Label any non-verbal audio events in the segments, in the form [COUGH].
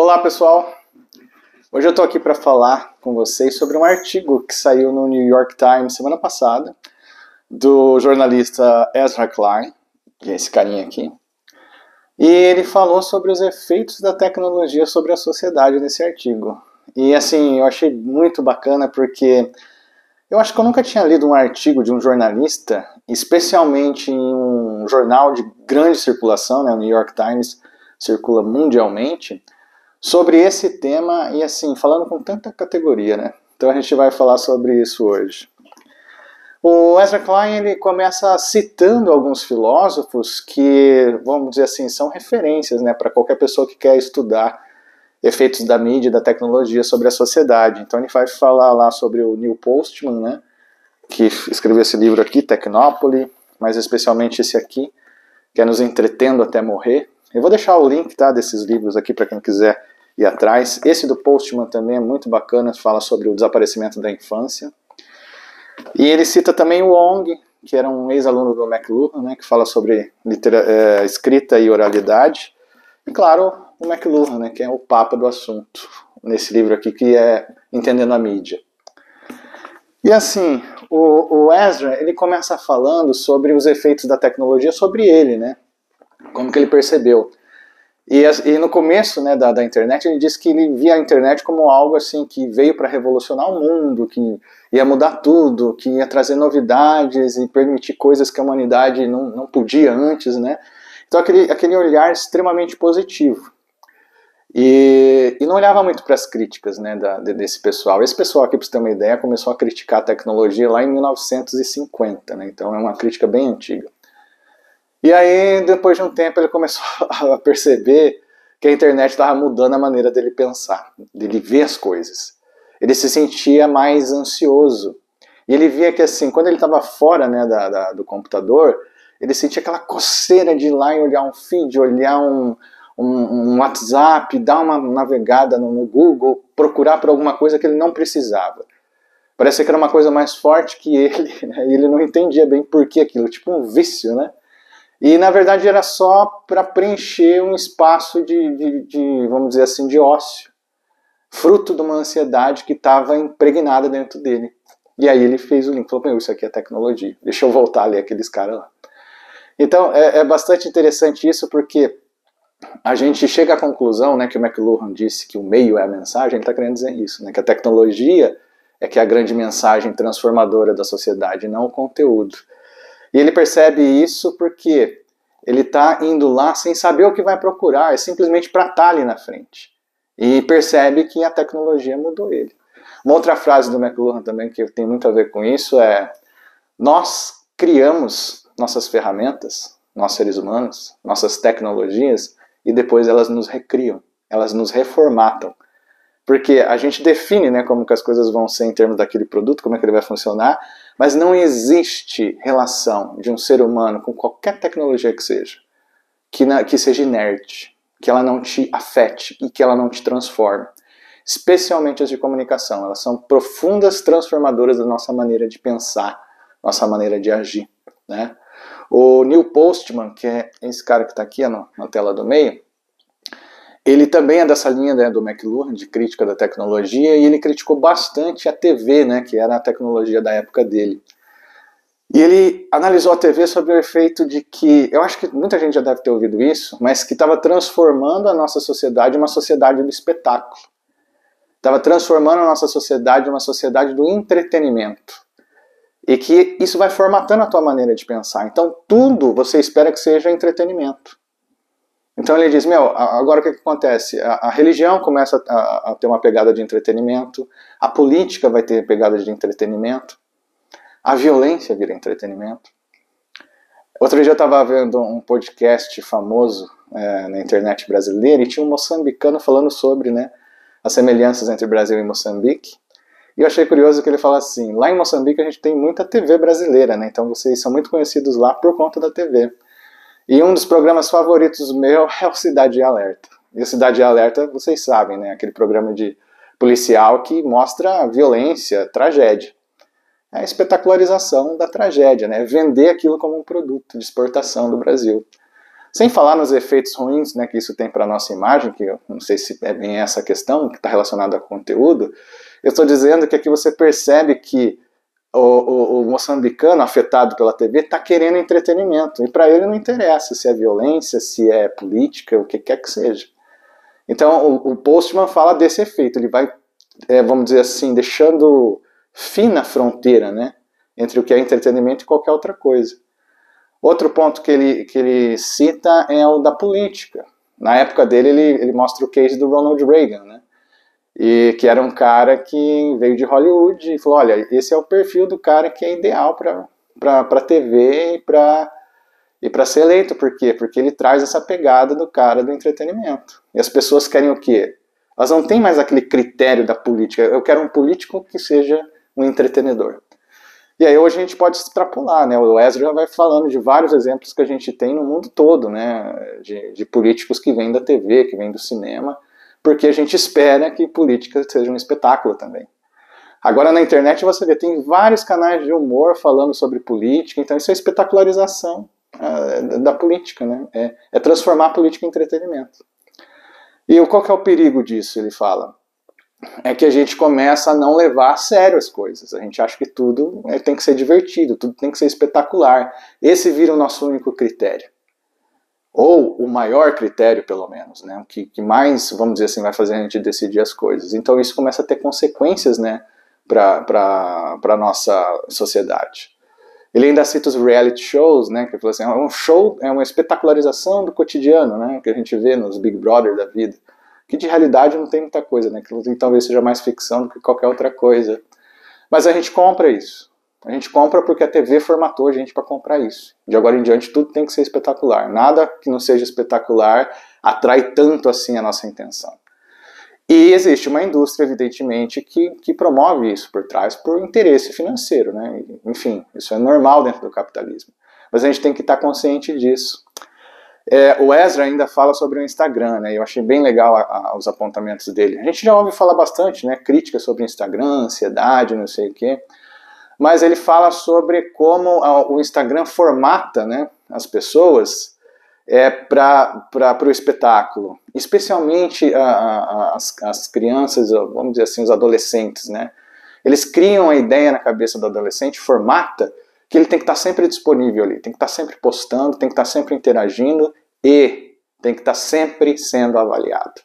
Olá pessoal, hoje eu estou aqui para falar com vocês sobre um artigo que saiu no New York Times semana passada do jornalista Ezra Klein, que é esse carinha aqui, e ele falou sobre os efeitos da tecnologia sobre a sociedade nesse artigo. E assim, eu achei muito bacana porque eu acho que eu nunca tinha lido um artigo de um jornalista, especialmente em um jornal de grande circulação, né, o New York Times circula mundialmente, sobre esse tema e assim, falando com tanta categoria, né? Então a gente vai falar sobre isso hoje. O Ezra Klein ele começa citando alguns filósofos que, vamos dizer assim, são referências né, para qualquer pessoa que quer estudar efeitos da mídia da tecnologia sobre a sociedade. Então ele vai falar lá sobre o Neil Postman, né, que escreveu esse livro aqui, Tecnópole, mas especialmente esse aqui, que é Nos Entretendo Até Morrer. Eu vou deixar o link tá, desses livros aqui para quem quiser ir atrás. Esse do Postman também é muito bacana, fala sobre o desaparecimento da infância. E ele cita também o Wong, que era um ex-aluno do McLuhan, né, que fala sobre é, escrita e oralidade. E claro, o McLuhan, né, que é o papa do assunto, nesse livro aqui, que é Entendendo a Mídia. E assim, o, o Ezra, ele começa falando sobre os efeitos da tecnologia sobre ele, né? Como que ele percebeu. E, e no começo né, da, da internet, ele disse que ele via a internet como algo assim que veio para revolucionar o mundo, que ia mudar tudo, que ia trazer novidades e permitir coisas que a humanidade não, não podia antes, né? Então aquele, aquele olhar extremamente positivo. E, e não olhava muito para as críticas né, da, desse pessoal. Esse pessoal aqui, para você ter uma ideia, começou a criticar a tecnologia lá em 1950, né, então é uma crítica bem antiga. E aí, depois de um tempo, ele começou [LAUGHS] a perceber que a internet estava mudando a maneira dele pensar, dele ver as coisas. Ele se sentia mais ansioso. E ele via que, assim, quando ele estava fora né, da, da, do computador, ele sentia aquela coceira de ir lá e olhar um feed, olhar um, um, um WhatsApp, dar uma navegada no, no, Google, procurar por alguma coisa que ele não precisava. Parecia que era uma coisa mais forte que ele, [LAUGHS] né? e ele não entendia bem por que aquilo, tipo um vício, né? E na verdade era só para preencher um espaço de, de, de, vamos dizer assim, de ócio, fruto de uma ansiedade que estava impregnada dentro dele. E aí ele fez o link, falou: Meu, isso aqui é tecnologia, deixa eu voltar ali aqueles caras lá. Então é, é, bastante interessante isso porque a gente chega à conclusão, né, que o McLuhan disse que o meio é a mensagem, ele está querendo dizer isso, né, que a tecnologia é que é a grande mensagem transformadora da sociedade, não o conteúdo. E ele percebe isso porque ele está indo lá sem saber o que vai procurar, é simplesmente para estar tá ali na frente. E percebe que a tecnologia mudou ele. Uma outra frase do McLuhan também que tem muito a ver com isso é: Nós criamos nossas ferramentas, nós seres humanos, nossas tecnologias, e depois elas nos recriam, elas nos reformatam. Porque a gente define né, como que as coisas vão ser em termos daquele produto, como é que ele vai funcionar, mas não existe relação de um ser humano com qualquer tecnologia que seja, que, na, que seja inerte, que ela não te afete e que ela não te transforme. Especialmente as de comunicação, elas são profundas transformadoras da nossa maneira de pensar, nossa maneira de agir. Né? O Neil Postman, que é esse cara que está aqui na tela do meio, ele também é dessa linha né, do McLuhan, de crítica da tecnologia, e ele criticou bastante a TV, né, que era a tecnologia da época dele. E ele analisou a TV sobre o efeito de que, eu acho que muita gente já deve ter ouvido isso, mas que estava transformando a nossa sociedade em uma sociedade do espetáculo. Estava transformando a nossa sociedade em uma sociedade do entretenimento. E que isso vai formatando a tua maneira de pensar. Então, tudo você espera que seja entretenimento. Então ele diz, meu, agora o que, que acontece? A, a, religião começa a, a, ter uma pegada de entretenimento, a política vai ter pegada de entretenimento, a violência vira entretenimento. Outro dia eu estava vendo um podcast famoso é, na internet brasileira e tinha um moçambicano falando sobre né, as semelhanças entre Brasil e Moçambique. E eu achei curioso que ele fala assim: lá em Moçambique a gente tem muita TV brasileira, né? Então vocês são muito conhecidos lá por conta da TV. E um dos programas favoritos meu [LAUGHS] é o Cidade Alerta. E o Cidade Alerta, vocês sabem, né? Aquele programa de policial que mostra violência, tragédia. É a espetacularização da tragédia, né? Vender aquilo como um produto de exportação do Brasil. Sem falar nos efeitos ruins né, que isso tem para a nossa imagem, que eu não sei se é bem essa questão que está relacionada ao conteúdo, eu estou dizendo que aqui você percebe que o, o, o moçambicano afetado pela TV está querendo entretenimento, e para ele não interessa se é violência, se é política, o que quer que seja. Então o, o Postman fala desse efeito, ele vai, é, vamos dizer assim, deixando fina a fronteira né, entre o que é entretenimento e qualquer outra coisa. Outro ponto que ele, que ele cita é o da política. Na época dele, ele, ele mostra o case do Ronald Reagan, né? E que era um cara que veio de Hollywood e falou: olha, esse é o perfil do cara que é ideal para TV e para e para ser eleito. Por quê? Porque ele traz essa pegada do cara do entretenimento. E as pessoas querem o quê? Elas não têm mais aquele critério da política. Eu quero um político que seja um entretenedor. E aí hoje a gente pode extrapolar, né? O Ezra vai falando de vários exemplos que a gente tem no mundo todo, né? De, de políticos que vêm da TV, que vêm do cinema, porque a gente espera que política seja um espetáculo também. Agora na internet você vê, tem vários canais de humor falando sobre política, então isso é espetacularização uh, da política, né? É, é transformar a política em entretenimento. E qual que é o perigo disso, ele fala? é que a gente começa a não levar a sério as coisas. A gente acha que tudo é, tem que ser divertido, tudo tem que ser espetacular. Esse vira o nosso único critério. Ou o maior critério, pelo menos, né? o que, que mais, vamos dizer assim, vai fazer a gente decidir as coisas. Então isso começa a ter consequências né, para a nossa sociedade. Ele ainda cita os reality shows, né, que assim, é um show, é uma espetacularização do cotidiano, né, que a gente vê nos Big Brother da vida que de realidade não tem muita coisa, né? Que talvez seja mais ficção do que qualquer outra coisa. Mas a gente compra isso. A gente compra porque a TV formatou a gente para comprar isso. De agora em diante tudo tem que ser espetacular. Nada que não seja espetacular atrai tanto assim a nossa intenção. E existe uma indústria, evidentemente, que, que promove isso por trás por interesse financeiro, né? Enfim, isso é normal dentro do capitalismo. Mas a gente tem que estar consciente disso. É, o Ezra ainda fala sobre o Instagram, né? Eu achei bem legal a, a, os apontamentos dele. A gente já ouve falar bastante, né? Críticas sobre Instagram, ansiedade, não sei o quê. Mas ele fala sobre como a, o Instagram formata, né? As pessoas é, para o espetáculo, especialmente as, as crianças, vamos dizer assim, os adolescentes, né? Eles criam a ideia na cabeça do adolescente, formata que ele tem que estar sempre disponível ali, tem que estar sempre postando, tem que estar sempre interagindo e tem que estar sempre sendo avaliado.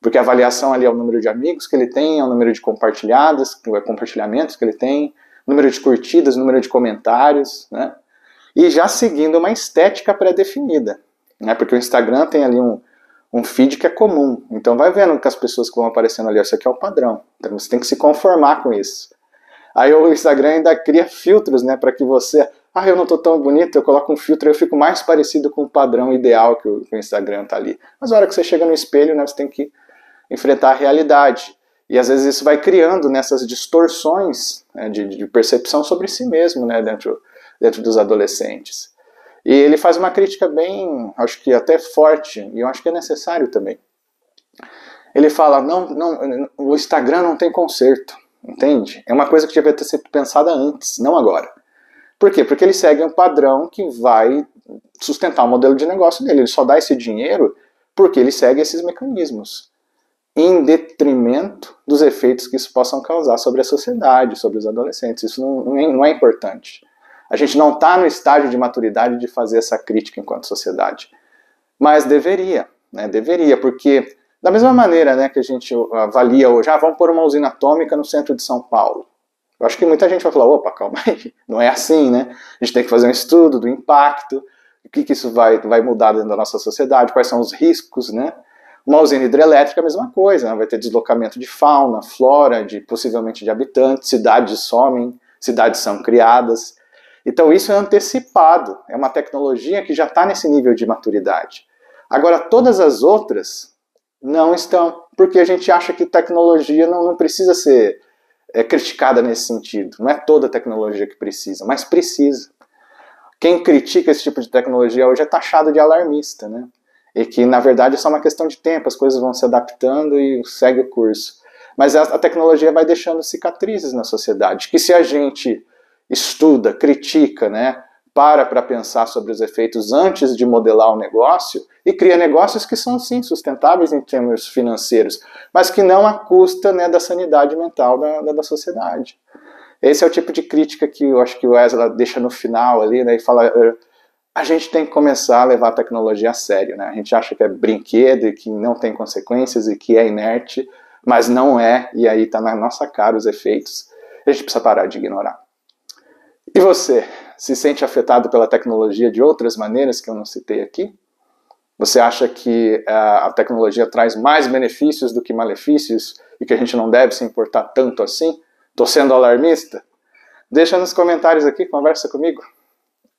Porque a avaliação ali é o número de amigos que ele tem, é o número de compartilhadas, é compartilhamentos que ele tem, número de curtidas, número de comentários, né? E já seguindo uma estética pré-definida, né? Porque o Instagram tem ali um, um feed que é comum. Então vai vendo que as pessoas que vão aparecendo ali, isso aqui é o padrão. Então você tem que se conformar com isso. Aí o Instagram ainda cria filtros, né, para que você, ah, eu não tô tão bonito, eu coloco um filtro e eu fico mais parecido com o padrão ideal que o, que o Instagram tá ali. Mas na hora que você chega no espelho, né, você tem que enfrentar a realidade. E às vezes isso vai criando nessas distorções né, de, de, percepção sobre si mesmo, né, dentro, dentro dos adolescentes. E ele faz uma crítica bem, acho que até forte, e eu acho que é necessário também. Ele fala, não, não, o Instagram não tem conserto. Entende? É uma coisa que devia ter sido pensada antes, não agora. Por quê? Porque ele segue um padrão que vai sustentar o modelo de negócio dele. Ele só dá esse dinheiro porque ele segue esses mecanismos, em detrimento dos efeitos que isso possam causar sobre a sociedade, sobre os adolescentes. Isso não, é, não é importante. A gente não está no estágio de maturidade de fazer essa crítica enquanto sociedade. Mas deveria, né? deveria, porque da mesma maneira né, que a gente avalia hoje, ah, vamos pôr uma usina atômica no centro de São Paulo. Eu acho que muita gente vai falar, opa, calma aí, [LAUGHS] não é assim, né? A gente tem que fazer um estudo do impacto, o que, que isso vai, vai mudar dentro da nossa sociedade, quais são os riscos, né? Uma usina hidrelétrica é a mesma coisa, né? vai ter deslocamento de fauna, flora, de possivelmente de habitantes, cidades somem, cidades são criadas. Então isso é antecipado, é uma tecnologia que já está nesse nível de maturidade. Agora, todas as outras, não estão, porque a gente acha que tecnologia não, não precisa ser é, criticada nesse sentido. Não é toda tecnologia que precisa, mas precisa. Quem critica esse tipo de tecnologia hoje é taxado de alarmista, né? E que na verdade é só uma questão de tempo, as coisas vão se adaptando e segue o curso. Mas a, tecnologia vai deixando cicatrizes na sociedade, que se a gente estuda, critica, né, para para pensar sobre os efeitos antes de modelar o negócio e cria negócios que são sim sustentáveis em termos financeiros, mas que não à custa né, da sanidade mental da, da, da, sociedade. Esse é o tipo de crítica que eu acho que o Ezra deixa no final ali, né, e fala eh, a gente tem que começar a levar a tecnologia a sério, né? A gente acha que é brinquedo e que não tem consequências e que é inerte, mas não é, e aí está na nossa cara os efeitos. A gente precisa parar de ignorar. E você, se sente afetado pela tecnologia de outras maneiras que eu não citei aqui? Você acha que uh, a tecnologia traz mais benefícios do que malefícios e que a gente não deve se importar tanto assim? Estou sendo alarmista? Deixa nos comentários aqui, conversa comigo.